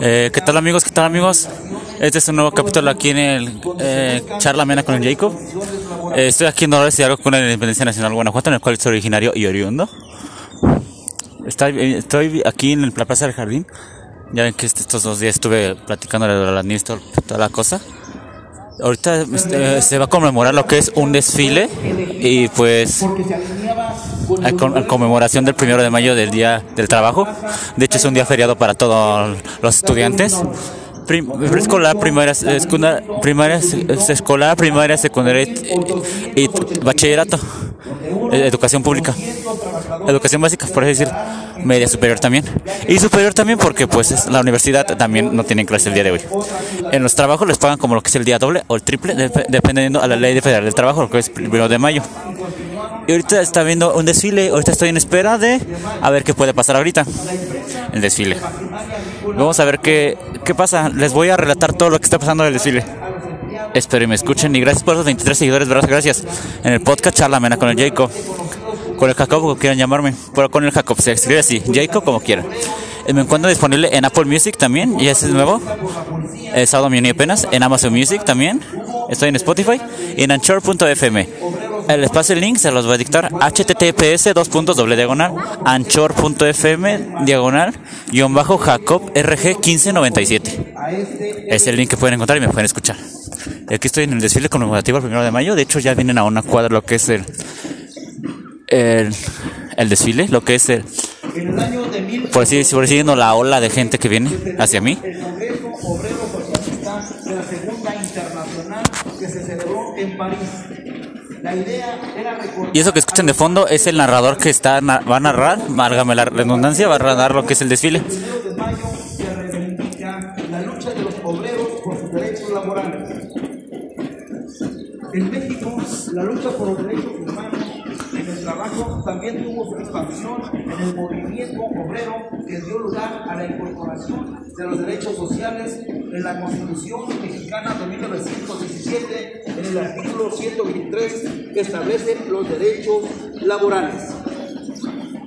Eh, ¿Qué tal amigos? ¿Qué tal amigos? Este es un nuevo capítulo aquí en el eh, Charla Mena con el Jacob. Eh, estoy aquí en Dolores y algo con la Independencia Nacional Guanajuato, en el cual soy originario y oriundo. Estoy, estoy aquí en la Plaza del Jardín. Ya ven que estos dos días estuve platicando de la administración, toda la cosa. Ahorita este, se va a conmemorar lo que es un desfile y pues a con- a conmemoración del primero de mayo del Día del Trabajo. De hecho es un día feriado para todos los estudiantes. Prim- preescolar, primaria, secundaria, primaria, escolar, primaria, secundaria y, bachillerato. Eh, Educación pública. Educación básica, por así decir. Media superior también. Y superior también porque pues es- la universidad también no tiene clase el día de hoy. En los trabajos les pagan como lo que es el día doble o el triple, dep- dependiendo a la ley federal del trabajo, lo que es primero de mayo. Y ahorita está viendo un desfile, ahorita estoy en espera de a ver qué puede pasar ahorita. El desfile. Vamos a ver qué, qué pasa. Les voy a relatar todo lo que está pasando en el desfile. Espero y me escuchen. Y gracias por los 23 seguidores, ¿verdad? Gracias. En el podcast Charla Mena con el Jacob. Con el Jacob, como quieran llamarme. Pero con el Jacob se escribe así. Jacob, como quieran. Eh, Me encuentro disponible en Apple Music también. Y ese es nuevo. El sábado me uní apenas. En Amazon Music también. Estoy en Spotify. Y en Anchor.fm. El espacio link se los voy a dictar. https dos puntos doble diagonal. Anchor.fm diagonal. Guión bajo Jacob RG 1597. Es el link que pueden encontrar y me pueden escuchar. Aquí estoy en el desfile conmemorativo el primero de mayo. De hecho, ya vienen a una cuadra lo que es el, el, el desfile, lo que es el, por así decirlo, siguiendo la ola de gente que viene hacia mí. Obrero de la Segunda Internacional que se celebró en París. La idea era recordar Y eso que escuchan de fondo es el narrador que está va a narrar, válgame la redundancia, va a narrar lo que es el desfile. el 1 de mayo que reivindica la lucha de los obreros por sus derechos laborales. En México, la lucha por los derechos humanos en el trabajo también tuvo su expansión en el movimiento obrero que dio lugar a la incorporación de los derechos sociales en la Constitución mexicana de 1917 en el artículo 123 que establece los derechos laborales.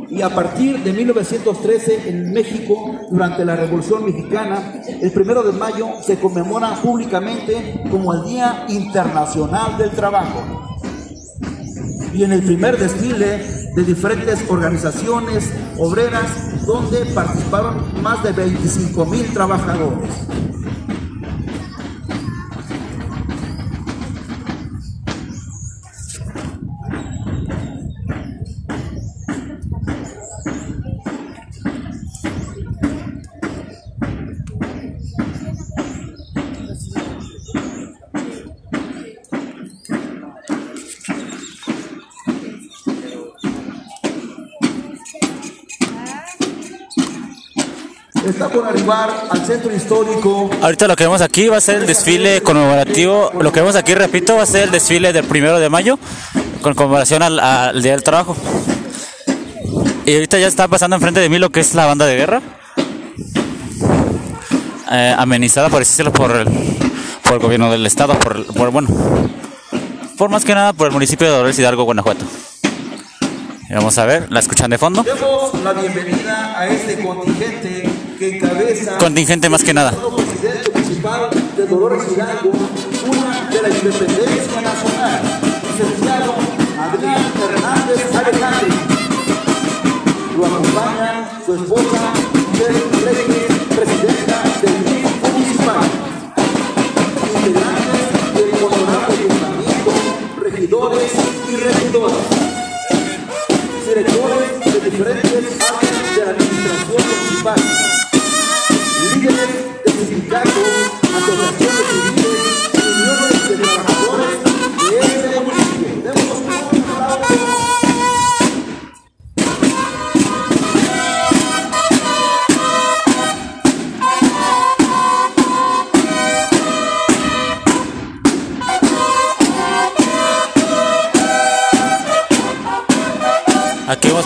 Y a partir de 1913 en México, durante la Revolución Mexicana, el primero de mayo se conmemora públicamente como el Día Internacional del Trabajo. Y en el primer desfile de diferentes organizaciones obreras, donde participaron más de 25 mil trabajadores. Por arribar al centro histórico Ahorita lo que vemos aquí va a ser el desfile conmemorativo, lo que vemos aquí, repito, va a ser el desfile del primero de mayo, con conmemoración al, al Día del Trabajo. Y ahorita ya está pasando enfrente de mí lo que es la banda de guerra, eh, amenizada, por decirlo, por el, por el gobierno del estado, por, bueno, por más que nada por el municipio de Dolores Hidalgo, Guanajuato. Y vamos a ver, la escuchan de fondo. Demos la bienvenida a este contingente que encabeza Contingente más que nada. presidente municipal de Dolores Hidalgo, una de la independencia nacional, licenciado Adrián Hernández Alejandro. Lo acompaña su esposa, Michelle Reyes, presidenta del grupo municipal. Integrantes del honorable ayuntamiento, regidores y regidoras directores de diferentes áreas de la administración municipal,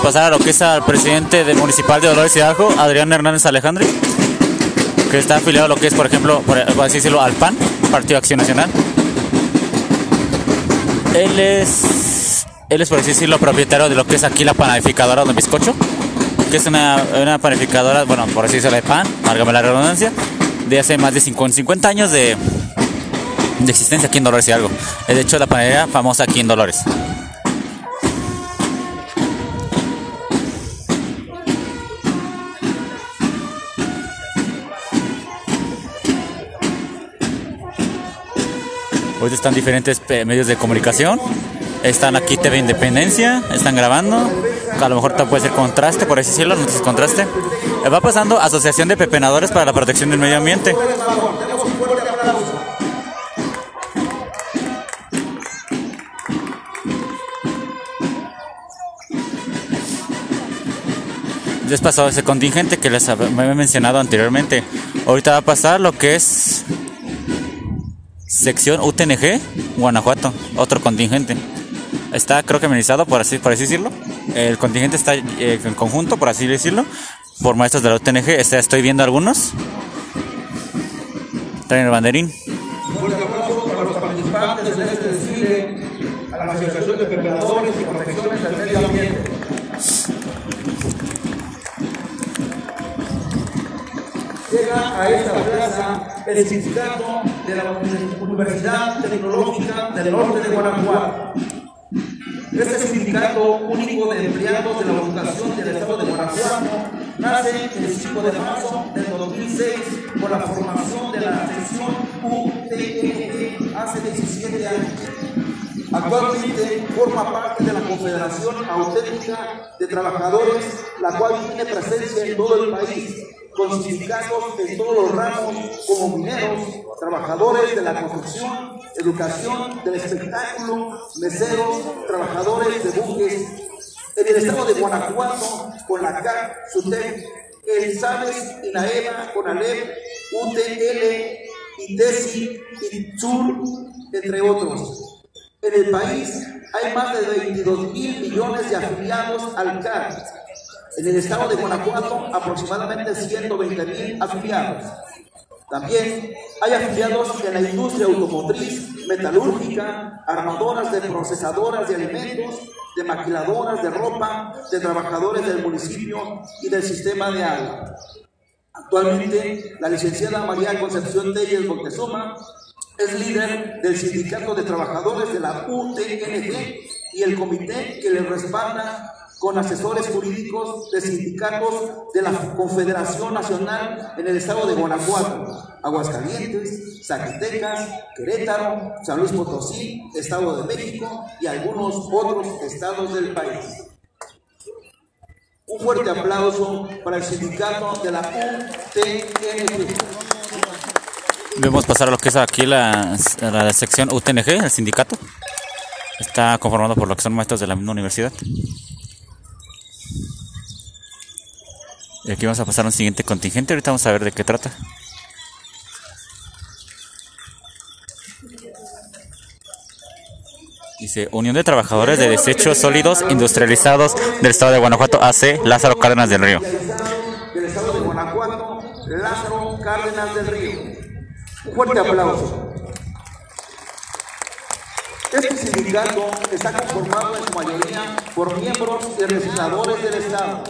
pasar a lo que es al presidente del municipal de Dolores Hidalgo, Adrián Hernández Alejandro, que está afiliado a lo que es, por ejemplo, por, así decirlo, al PAN, Partido Acción Nacional. Él es, él es, por así decirlo, propietario de lo que es aquí la panificadora Don Bizcocho. que es una, una panificadora, bueno, por así decirlo, de pan, márgame la redundancia, de hace más de 50, años de, de existencia aquí en Dolores y algo. Es de hecho la panadería famosa aquí en Dolores. Hoy están diferentes medios de comunicación. Están aquí TV Independencia, están grabando. A lo mejor puede ser contraste, por así decirlo, no es contraste. Va pasando Asociación de Pepenadores para la Protección del Medio Ambiente. Ya pasado ese contingente que les había mencionado anteriormente. Ahorita va a pasar lo que es sección UTNG, Guanajuato, otro contingente. Está creo que amenizado, por así, por así decirlo. El contingente está eh, en conjunto, por así decirlo, por maestros de la UTNG. Este, estoy viendo algunos. Traen el banderín. Un aplauso para los participantes de este desfile, a la de y Protecciones del Medio Ambiente. Llega a esta plaza el sindicato de la Universidad Tecnológica del Norte de Guanajuato. Este sindicato único de empleados de la educación del Estado de Guanajuato nace el 5 de marzo del 2006 con la formación de la sección UTNG hace 17 años. Actualmente forma parte de la Confederación Auténtica de Trabajadores, la cual tiene presencia en todo el país con sindicatos en todos los ramos, como mineros, trabajadores de la construcción, educación, del espectáculo, meseros, trabajadores de buques. En el estado de Guanajuato, con la CAC, SUTEC, el SABES, INAEMA, CONALEP, UTL, ITESI, ITSUR, entre otros. En el país hay más de 22 mil millones de afiliados al CAC en el estado de Guanajuato, aproximadamente 120 mil afiliados. También hay afiliados en la industria automotriz, metalúrgica, armadoras de procesadoras de alimentos, de maquiladoras de ropa, de trabajadores del municipio y del sistema de agua. Actualmente, la licenciada María Concepción Telles Montezuma es líder del Sindicato de Trabajadores de la UTNG y el comité que le respalda con asesores jurídicos de sindicatos de la Confederación Nacional en el estado de Guanajuato, Aguascalientes, Zacatecas, Querétaro, San Luis Potosí, Estado de México y algunos otros estados del país. Un fuerte aplauso para el sindicato de la UTNG. Vemos pasar a lo que es aquí la, la sección UTNG, el sindicato. Está conformado por lo que son maestros de la misma universidad. Y aquí vamos a pasar a un siguiente contingente. Ahorita vamos a ver de qué trata. Dice Unión de Trabajadores de Desechos Sólidos Industrializados del Estado de Guanajuato, AC Lázaro Cárdenas del Río. Fuerte aplauso. Este sindicato está conformado en su mayoría por miembros y recicladores del Estado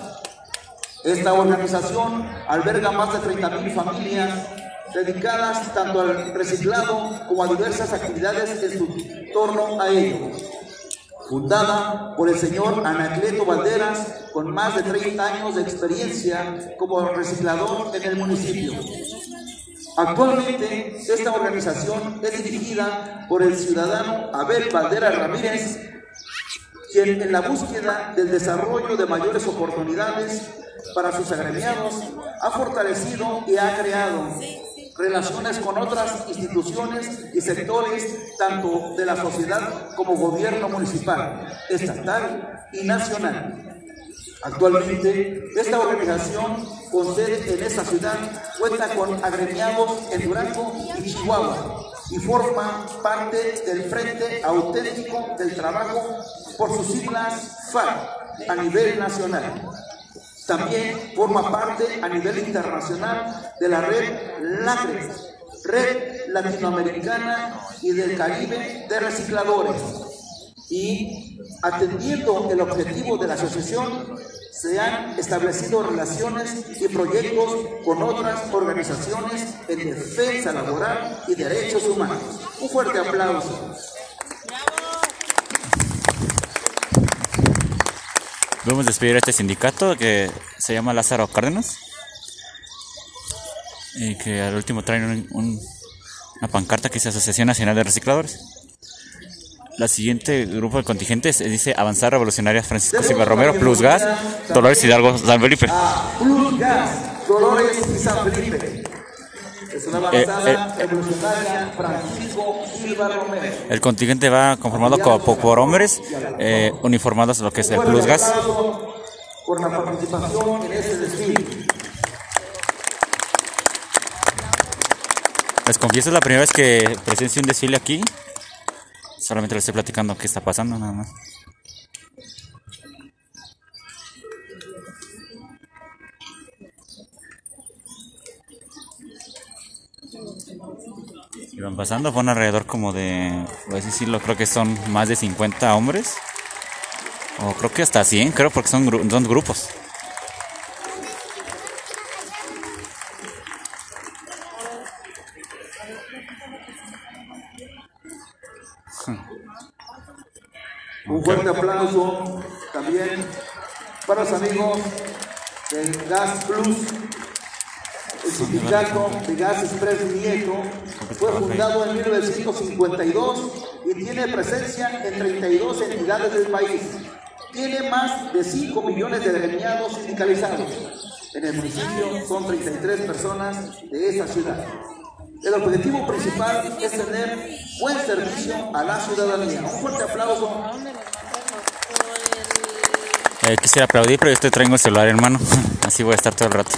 esta organización alberga más de 30.000 familias dedicadas tanto al reciclado como a diversas actividades en su torno a ello. Fundada por el señor Anacleto Valderas, con más de 30 años de experiencia como reciclador en el municipio. Actualmente, esta organización es dirigida por el ciudadano Abel Valderas Ramírez, quien en la búsqueda del desarrollo de mayores oportunidades para sus agremiados, ha fortalecido y ha creado relaciones con otras instituciones y sectores, tanto de la sociedad como gobierno municipal, estatal y nacional. Actualmente, esta organización con sede en esta ciudad cuenta con agremiados en Durango y Chihuahua y forma parte del Frente Auténtico del Trabajo por sus siglas FAR a nivel nacional. También forma parte a nivel internacional de la red LACRE, Red Latinoamericana y del Caribe de Recicladores. Y atendiendo el objetivo de la asociación, se han establecido relaciones y proyectos con otras organizaciones en defensa laboral y derechos humanos. Un fuerte aplauso. Vamos a despedir a este sindicato que se llama Lázaro Cárdenas y que al último traen una pancarta que dice Asociación Nacional de Recicladores. La siguiente grupo de contingentes dice Avanzar Revolucionaria Francisco Silva Romero, Plus Gas, Dolores Hidalgo, San Felipe. Plus Gas, Dolores y San Felipe. Es una Eh, avanzada revolucionaria Francisco Silva Romero. El contingente va conformado co- por, hombres eh, uniformados, lo que es el Plus Gas. aplauso Por la participación en este desfile. Les confieso, es la primera vez que presencio un desfile aquí. Solamente les estoy platicando qué está pasando, nada más. Y van pasando, fueron alrededor como de, voy a decirlo, creo que son más de 50 hombres. O creo que hasta 100, creo, porque son, gru- son grupos. Un fuerte aplauso también para los amigos del Gas Plus. El sindicato de Gas Express Nieto fue fundado en 1952 y tiene presencia en 32 entidades del país. Tiene más de 5 millones de agremiados sindicalizados. En el municipio son 33 personas de esa ciudad. El objetivo principal es tener buen servicio a la ciudadanía. Un fuerte aplauso Eh, quisiera aplaudir, pero yo estoy traigo el celular, hermano. Así voy a estar todo el rato.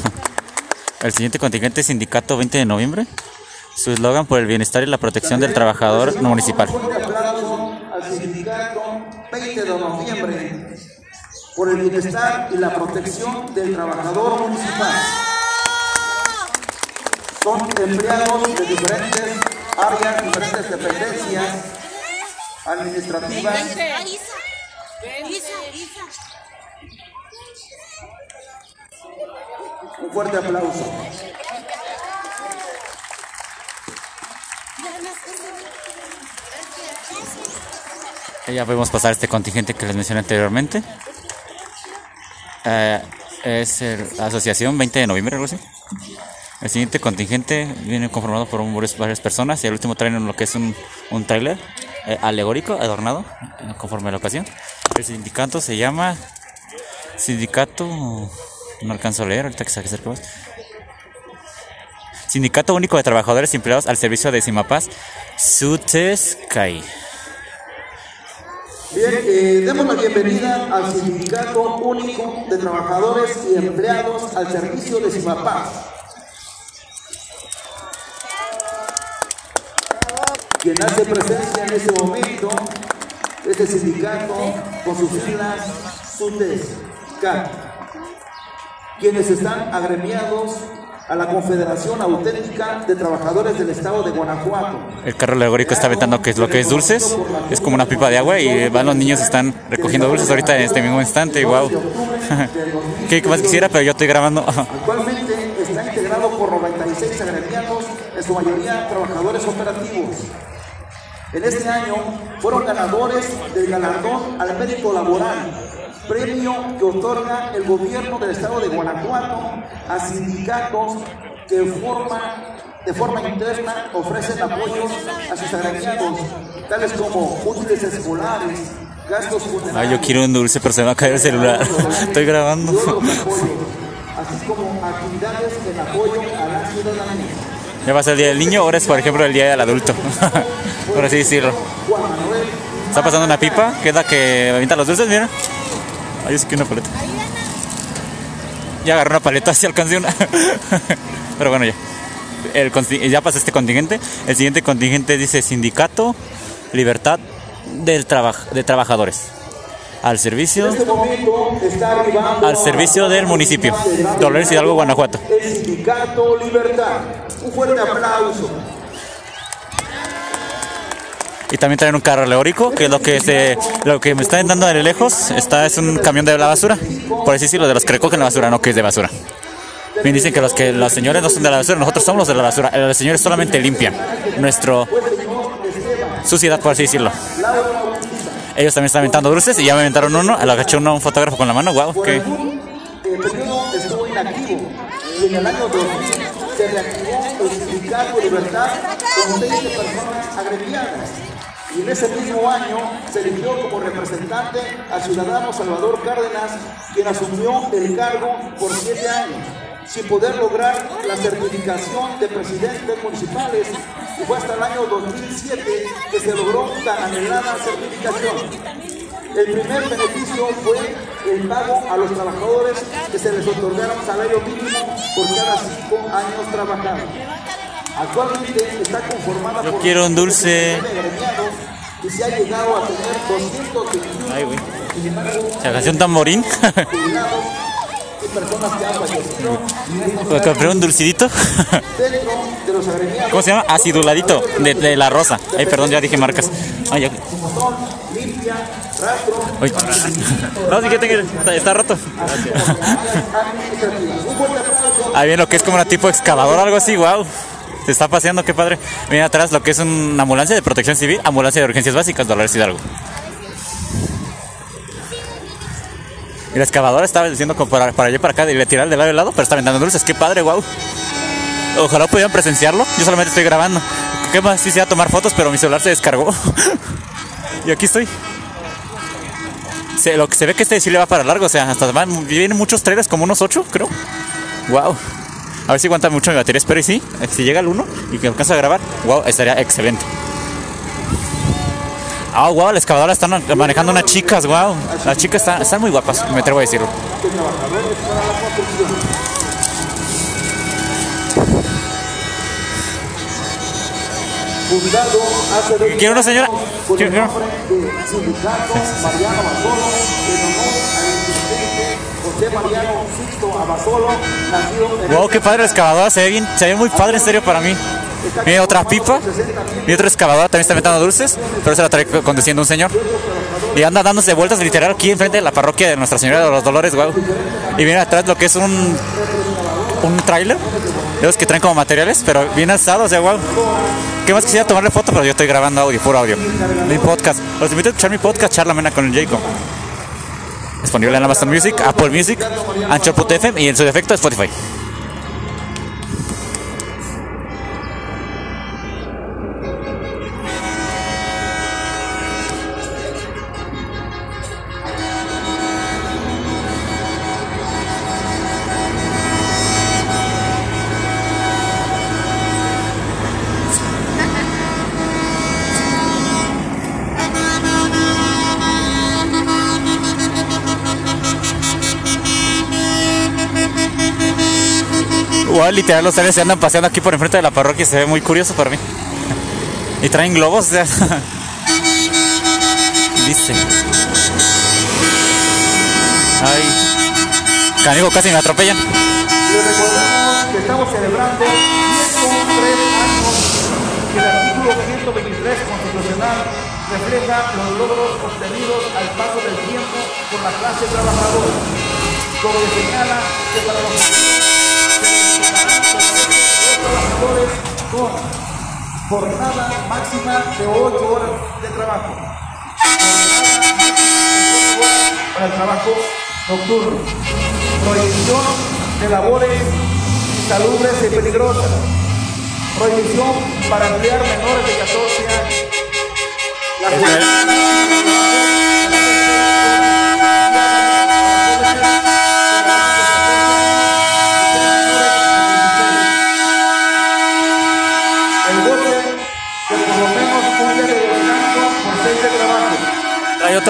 El siguiente contingente es Sindicato 20 de noviembre. Su eslogan por el bienestar y la protección del trabajador municipal. Un fuerte aplauso al sindicato 20 de noviembre por el bienestar y la protección del trabajador municipal. Son empleados de diferentes áreas, diferentes dependencias administrativas. Un fuerte aplauso. Ya podemos pasar este contingente que les mencioné anteriormente. Eh, es el- la Asociación 20 de noviembre, algo así. El siguiente contingente viene conformado por varias, personas y el último traen lo que es un, un trailer eh, alegórico, adornado, conforme a la ocasión. El sindicato se llama Sindicato... No alcanzo a leer, ahorita que se acerque más. Sindicato Único de Trabajadores y Empleados al Servicio de Simapaz, Sutescai. Bien, eh, demos la bienvenida al Sindicato Único de Trabajadores y Empleados al Servicio de Simapaz. Quien hace presencia en este momento es el sindicato con sus siglas SUTES-CAT, quienes están agremiados a la Confederación Auténtica de Trabajadores del Estado de Guanajuato. El carro alegórico está aventando que es lo que es dulces. Es como una pipa de agua y van los niños están recogiendo dulces ahorita en este mismo instante. Wow. ¿Qué más quisiera? Pero yo estoy grabando. Actualmente está integrado por 96 agremiados, en su mayoría trabajadores operativos. En este año fueron ganadores del galardón al mérito laboral, premio que otorga el gobierno del estado de Guanajuato a sindicatos que forman de forma interna ofrecen apoyos a sus agremiados, tales como útiles escolares, gastos funerarios. Ay, yo quiero un dulce, pero se me va a caer el celular. Estoy grabando. apoyos, así como actividades en apoyo a la ciudadanía. Ya va a ser el día del niño, ahora es por ejemplo el día del adulto. Por así decirlo. Está pasando una pipa, que es la que avienta los dulces, mira. Yo sí que una paleta. Ya agarré una paleta, así alcancé una. Pero bueno, ya. Ya pasa este contingente. El siguiente contingente dice Sindicato Libertad del trabaj- de Trabajadores. Al servicio, En este momento está arribando al servicio del municipio. Dolores Hidalgo, Guanajuato. el sindicato Libertad. Un fuerte aplauso. Y también traen un carro alegórico, que es lo que se, lo que me están dando de lejos, está es un camión de la basura. Por así decirlo, de los que recogen la basura, no que es de basura. Bien, dicen que los que los señores no son de la basura, nosotros somos los de la basura. Los señores solamente limpian nuestro suciedad, por así decirlo. Ellos también están aventando dulces y ya me aventaron uno, lo agaché uno un fotógrafo con la mano, wow, que El estuvo inactivo en el año 2000 se reactivó el de libertad con 20 personas. Y en ese mismo año se eligió como representante al ciudadano Salvador Cárdenas, quien asumió el cargo por siete años, sin poder lograr la certificación de presidentes municipales. Fue hasta el año 2007 que se logró tan anhelada certificación. El primer beneficio fue el pago a los trabajadores que se les otorgara un salario mínimo por cada cinco años trabajados. Actualmente está conformada Yo por quiero un dulce. y se ha llegado a tener 221 Ay, güey. Se un tamborín. Jubilados y personas que han fallecido Me compré un dulcidito. ¿Cómo se llama? Aciduladito, de, de la rosa. Ay, perdón, ya dije marcas. Ay, ya. Uy. No, sí que tengo, está, está roto. Ahí viene lo que es como una tipo excavador algo así, wow. Se está paseando, qué padre. Viene atrás lo que es una ambulancia de protección civil, ambulancia de urgencias básicas, Dolores Hidalgo. Y la excavadora estaba diciendo como para, para allá para acá, y le tirar de lado a lado, pero está aventando dulces, qué padre, wow. Ojalá pudieran presenciarlo, yo solamente estoy grabando. ¿Qué más? Sí, a tomar fotos, pero mi celular se descargó. y aquí estoy. Lo que se ve que este sí le va para largo, o sea, hasta van, vienen muchos trailers, como unos 8, creo. Wow. A ver si aguanta mucho mi batería, espero y sí. Si llega al 1 y que alcanza a grabar, wow, estaría excelente. Ah, wow, la excavadora están manejando unas chicas, wow. Las chicas están, están muy guapas, me atrevo a decirlo. de trabajadores para la construcción. Fundado hace 20 ¿Quiere una señora? años con José Mariano Sixto Abasolo, nacido en Wow, qué padre la excavadora, se ve bien, se ve muy padre en serio para mí. Mira otra pipa, y otra excavadora también está metiendo dulces, pero se la trae conduciendo un señor. Y anda dándose vueltas literal aquí enfrente de la parroquia de Nuestra Señora de los Dolores, wow. Y viene atrás lo que es un un tráiler, de esos que traen como materiales, pero bien alzado, o sea, wow. ¿Qué más quisiera tomarle foto? Pero yo estoy grabando audio, puro audio. Mi podcast. Los invito a escuchar mi podcast, Charla Mena con el Jacob. Disponible en Amazon Music, Apple Music, Anchor.fm y en su defecto Spotify. Literal los seres se andan paseando aquí por enfrente de la parroquia y se ve muy curioso para mí. Y traen globos, o sea. Dice. Ay. Canigo, casi me atropellan. Les recordamos que estamos celebrando 103 años que el artículo 123 constitucional refleja los logros obtenidos al paso del tiempo por la clase trabajadora, donde señala que para los trabajadores con jornada máxima de 8 horas de trabajo, jornada máxima de 8 horas para el trabajo nocturno, prohibición de labores insalubres y peligrosas, prohibición para emplear menores de 14 años.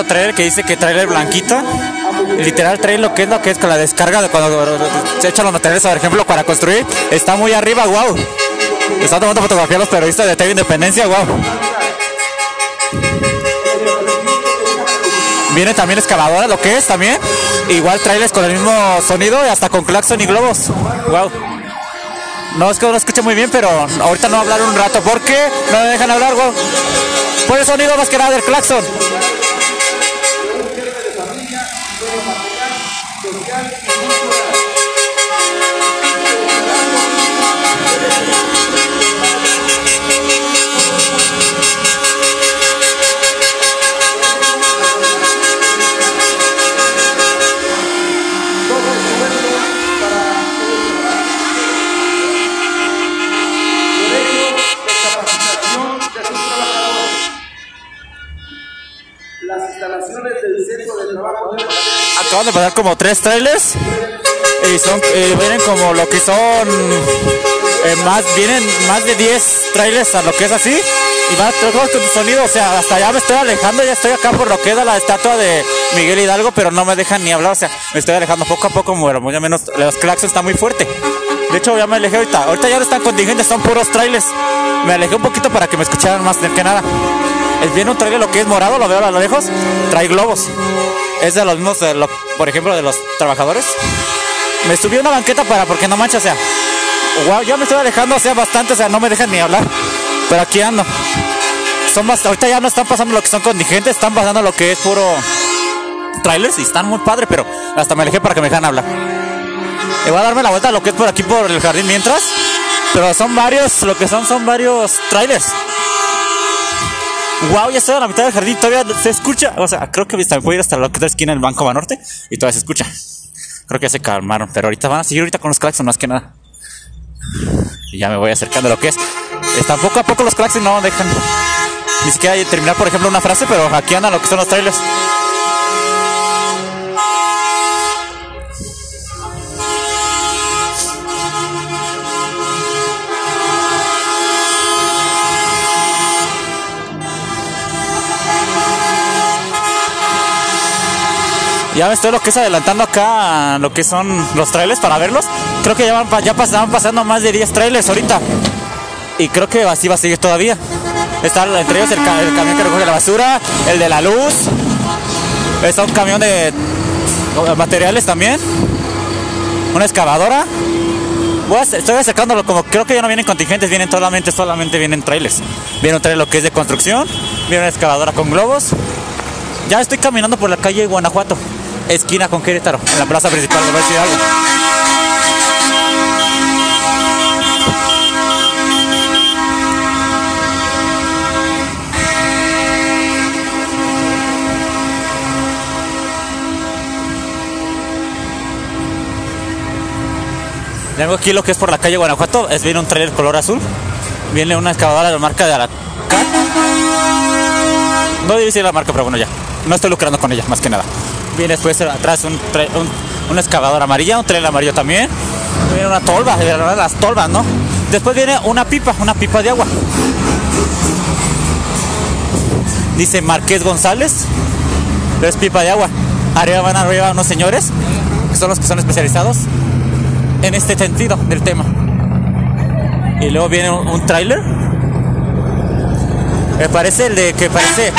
Otro trailer que dice que trailer blanquito. Literal trae lo que es lo que es con la descarga de cuando se echan los materiales, por ejemplo, para construir. Está muy arriba, wow. Están tomando fotografía los periodistas de TV Independencia, wow. Viene también excavadora, lo que es también. Igual trailers con el mismo sonido y hasta con claxon y globos. Wow. No, es que no escucho muy bien, pero ahorita no hablar un rato porque no me dejan hablar, güey. Por el sonido más que nada del claxon. Acaban de pasar como tres trailers y son eh, vienen como lo que son eh, más vienen más de 10 trailers a lo que es así y van todos con sonido, o sea, hasta allá me estoy alejando, ya estoy acá por lo que es la estatua de Miguel Hidalgo, pero no me dejan ni hablar, o sea, me estoy alejando poco a poco, muy o menos los claxons están muy fuerte. De hecho, ya me alejé ahorita. Ahorita ya no están contingentes, son puros trailers. Me alejé un poquito para que me escucharan más que nada. Viene un trailer lo que es morado, lo veo a lo lejos, trae globos. Es de los mismos, de por ejemplo, de los trabajadores. Me subí a una banqueta para, porque no manches, o sea, wow, ya me estoy alejando, o sea, bastante, o sea, no me dejan ni hablar. Pero aquí ando. Son bast- ahorita ya no están pasando lo que son contingentes, están pasando lo que es puro trailers y están muy padre, pero hasta me alejé para que me dejan hablar. Y voy a darme la vuelta a lo que es por aquí por el jardín mientras. Pero son varios, lo que son son varios trailers. Wow, ya estoy a la mitad del jardín, todavía se escucha. O sea, creo que me puedo ir hasta la otra esquina del Banco Banorte y todavía se escucha. Creo que ya se calmaron, pero ahorita van a seguir ahorita con los claxons más que nada. Y ya me voy acercando a lo que es. Están poco a poco los claxons no dejan ni siquiera terminar, por ejemplo, una frase, pero aquí andan lo que son los trailers. Ya me estoy lo que es adelantando acá lo que son los trailers para verlos. Creo que ya van, ya pasaban pasando más de 10 trailers ahorita. Y creo que así va a seguir todavía. Está entre ellos el, ca- el camión que recoge la basura, el de la luz. Está un camión de materiales también. Una excavadora. Estoy acercándolo como creo que ya no vienen contingentes, vienen solamente, solamente vienen trailers. Viene un trailer lo que es de construcción, viene una excavadora con globos. Ya estoy caminando por la calle Guanajuato, esquina con Querétaro, en la plaza principal de Hidalgo. Tengo aquí lo que es por la calle Guanajuato, es viene un trailer color azul, viene una excavadora de la marca de Alacar. No debe decir la marca, pero bueno, ya. No estoy lucrando con ella, más que nada. Viene después atrás un, un, una excavadora amarilla, un trailer amarillo también. Viene una tolva, de las tolvas, ¿no? Después viene una pipa, una pipa de agua. Dice Marqués González. Es pipa de agua. Arriba van arriba unos señores, que son los que son especializados en este sentido del tema. Y luego viene un, un tráiler. Me parece el de que parece.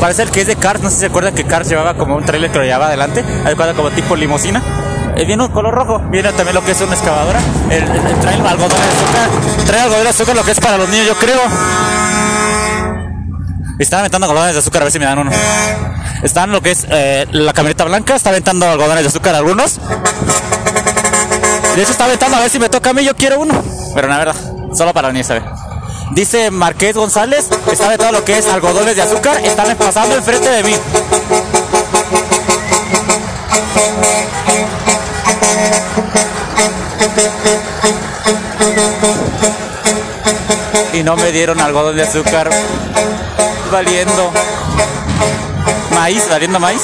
Parece el que es de Cars, no sé si se acuerdan que Cars llevaba como un trailer que lo llevaba adelante, adecuado como tipo limusina. Eh, viene un color rojo, viene también lo que es una excavadora, el, el- el- de azúcar, trae algodón de azúcar lo que es para los niños yo creo. Están aventando algodones de azúcar, a ver si me dan uno. Están lo que es eh, la camioneta blanca, está aventando algodones de azúcar algunos. De hecho está aventando a ver si me toca a mí, yo quiero uno. Pero la verdad, solo para venir, ¿sabe? Dice Marqués González, está aventando lo que es algodones de azúcar, están pasando enfrente de mí. Y no me dieron algodón de azúcar valiendo maíz, valiendo maíz.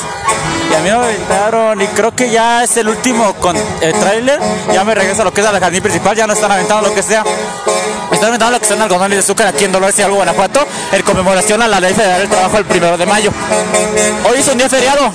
Y a mí me aventaron y creo que ya es el último con el tráiler. Ya me regreso a lo que es el jardín principal, ya no están aventando lo que sea. Están aventando lo que son algodones de azúcar aquí en Dolores y algo Guanajuato en conmemoración a la ley federal del trabajo el primero de mayo. Hoy es un día feriado.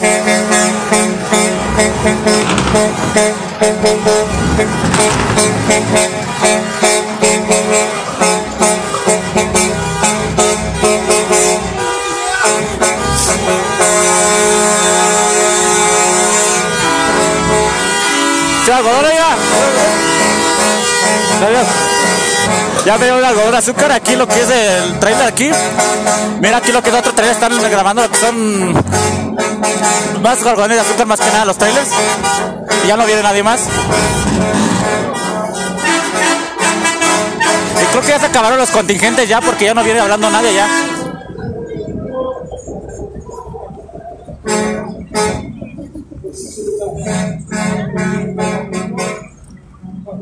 Ya veo el algodón de azúcar aquí, lo que es el trailer aquí. Mira aquí lo que es otro trailer, están grabando lo que son más algodones de azúcar más que nada los trailers. Y ya no viene nadie más. Y creo que ya se acabaron los contingentes ya porque ya no viene hablando nadie ya.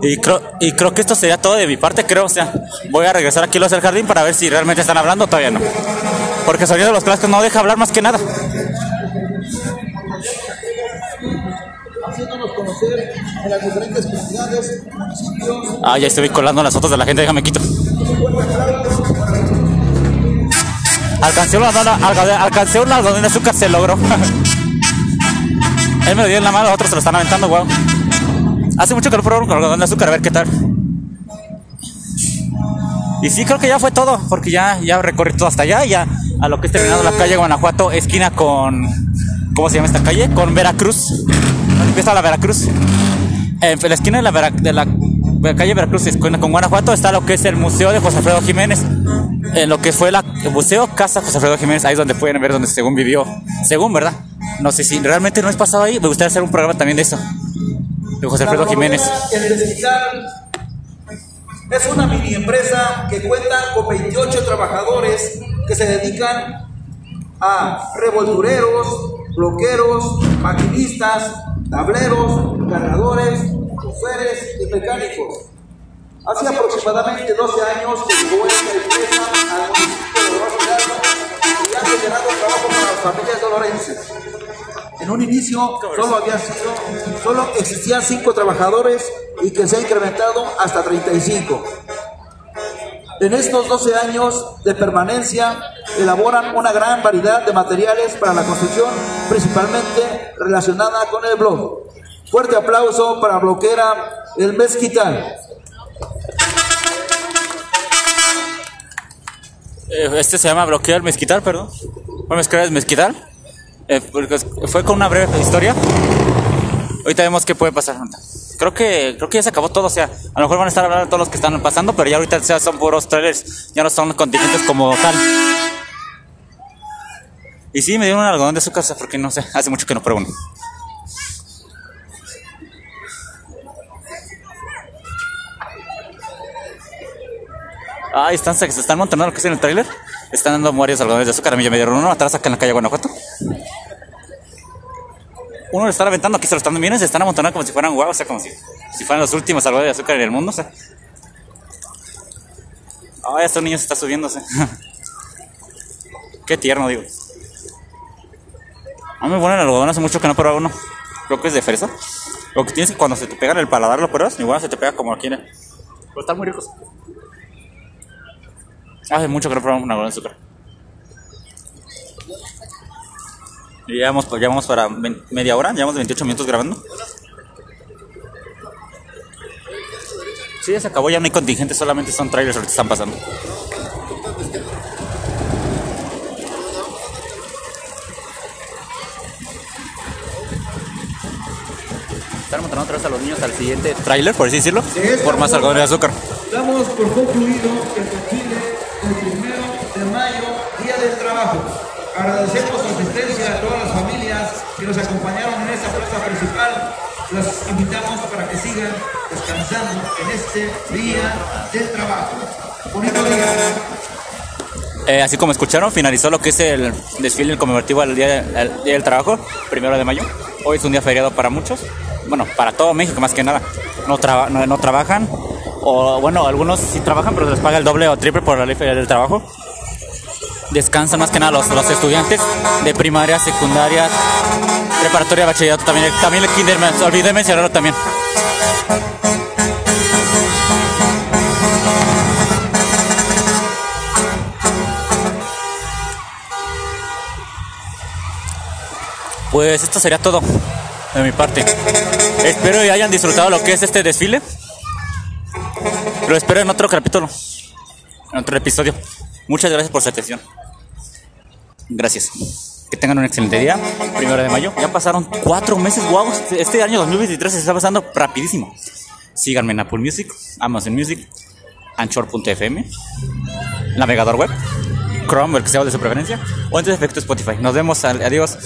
Y creo, y creo que esto sería todo de mi parte, creo. O sea, voy a regresar aquí a los del jardín para ver si realmente están hablando o todavía no. Porque el sonido de los clásicos no deja hablar más que nada. haciéndonos conocer en las diferentes comunidades, municipios. Ah, ya estoy colando las fotos de la gente, déjame quito. Alcancé un algodón, algodón- alcancé un algodón de azúcar, se logró. Él me lo dio en la mano, otros se lo están aventando, wow. Hace mucho que no pruebo un algodón de azúcar, a ver qué tal. Y sí, creo que ya fue todo, porque ya, ya recorrí todo hasta allá, ya a lo que es terminado la calle Guanajuato, esquina con. ¿Cómo se llama esta calle? Con Veracruz. ¿Dónde empieza la Veracruz? En la esquina de la, Vera- de la calle Veracruz, esquina con Guanajuato, está lo que es el Museo de José Alfredo Jiménez. En lo que fue la, el Museo Casa José Alfredo Jiménez, ahí es donde pueden ver donde según vivió. Según, ¿verdad? No sé si realmente no es pasado ahí, me gustaría hacer un programa también de eso. De José Alfredo Jiménez. El es una mini empresa que cuenta con 28 trabajadores que se dedican a revoltureros, bloqueros, maquinistas, tableros, cargadores, choferes y mecánicos. Hace aproximadamente 12 años que llegó esta empresa al municipio de Hidalgo y ha generado trabajo para las familias dolorenses. En un inicio solo había solo existían 5 trabajadores y que se ha incrementado hasta 35. En estos 12 años de permanencia elaboran una gran variedad de materiales para la construcción, principalmente relacionada con el blog. Fuerte aplauso para Bloquera El Mezquital. Eh, Este se llama Bloquear Mezquital, perdón. Fue Mezquital Mezquital. Eh, fue con una breve historia. Ahorita vemos qué puede pasar. Creo que, creo que ya se acabó todo. O sea, a lo mejor van a estar hablando todos los que están pasando, pero ya ahorita ya son puros trailers. Ya no son contingentes como tal. Y sí, me dieron un algodón de azúcar, porque no sé, hace mucho que no pruebo uno. Ah, están, se están montando lo que es en el trailer. Están dando varios algodones de azúcar. A mí me dieron uno atrás acá en la calle Guanajuato. Uno le están aventando, aquí se lo están viendo, se están amontonando como si fueran guau, o sea, como si, fueran los últimos algodones de azúcar en el mundo, o sea. Ah, este niño se está subiéndose. Qué tierno, digo. A mí me ponen algodón hace mucho que no pruebo uno. Creo que es de fresa. Lo que tienes es que cuando se te pega en el paladar lo pruebas, igual se te pega como aquí. en Pero están muy ricos. Hace mucho que no probamos un algodón de azúcar. Y ya vamos, ya vamos para media hora, llevamos 28 minutos grabando. Sí, ya se acabó, ya no hay contingente, solamente son trailers ahorita están pasando. Están montando otra vez a los niños al siguiente trailer, por así decirlo, por más algodón de azúcar. Damos por concluido el desfile Agradecemos su asistencia a todas las familias que nos acompañaron en esta plaza principal. Los invitamos para que sigan descansando en este Día del Trabajo. Bonito día. Eh, así como escucharon, finalizó lo que es el desfile conmemorativo al día, día del Trabajo, primero de mayo. Hoy es un día feriado para muchos, bueno, para todo México más que nada. No, traba- no, trabajan, o bueno, algunos sí trabajan, pero les paga el doble o triple por la ley del trabajo. Descansan más que nada los, los estudiantes de primaria, secundaria, preparatoria, bachillerato también. También el kinder, me olvidé mencionarlo también. Pues esto sería todo de mi parte. Espero que hayan disfrutado lo que es este desfile. Lo espero en otro capítulo, en otro episodio. Muchas gracias por su atención. Gracias. Que tengan un excelente día. Primero de mayo. Ya pasaron cuatro meses, wow. Este año 2023 se está pasando rapidísimo. Síganme en Apple Music, Amazon Music, Anchor.fm, navegador web, Chrome, el que sea de su preferencia, o en efecto Spotify. Nos vemos, adiós.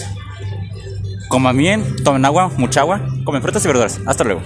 Coman bien, tomen agua, mucha agua, comen frutas y verduras. Hasta luego.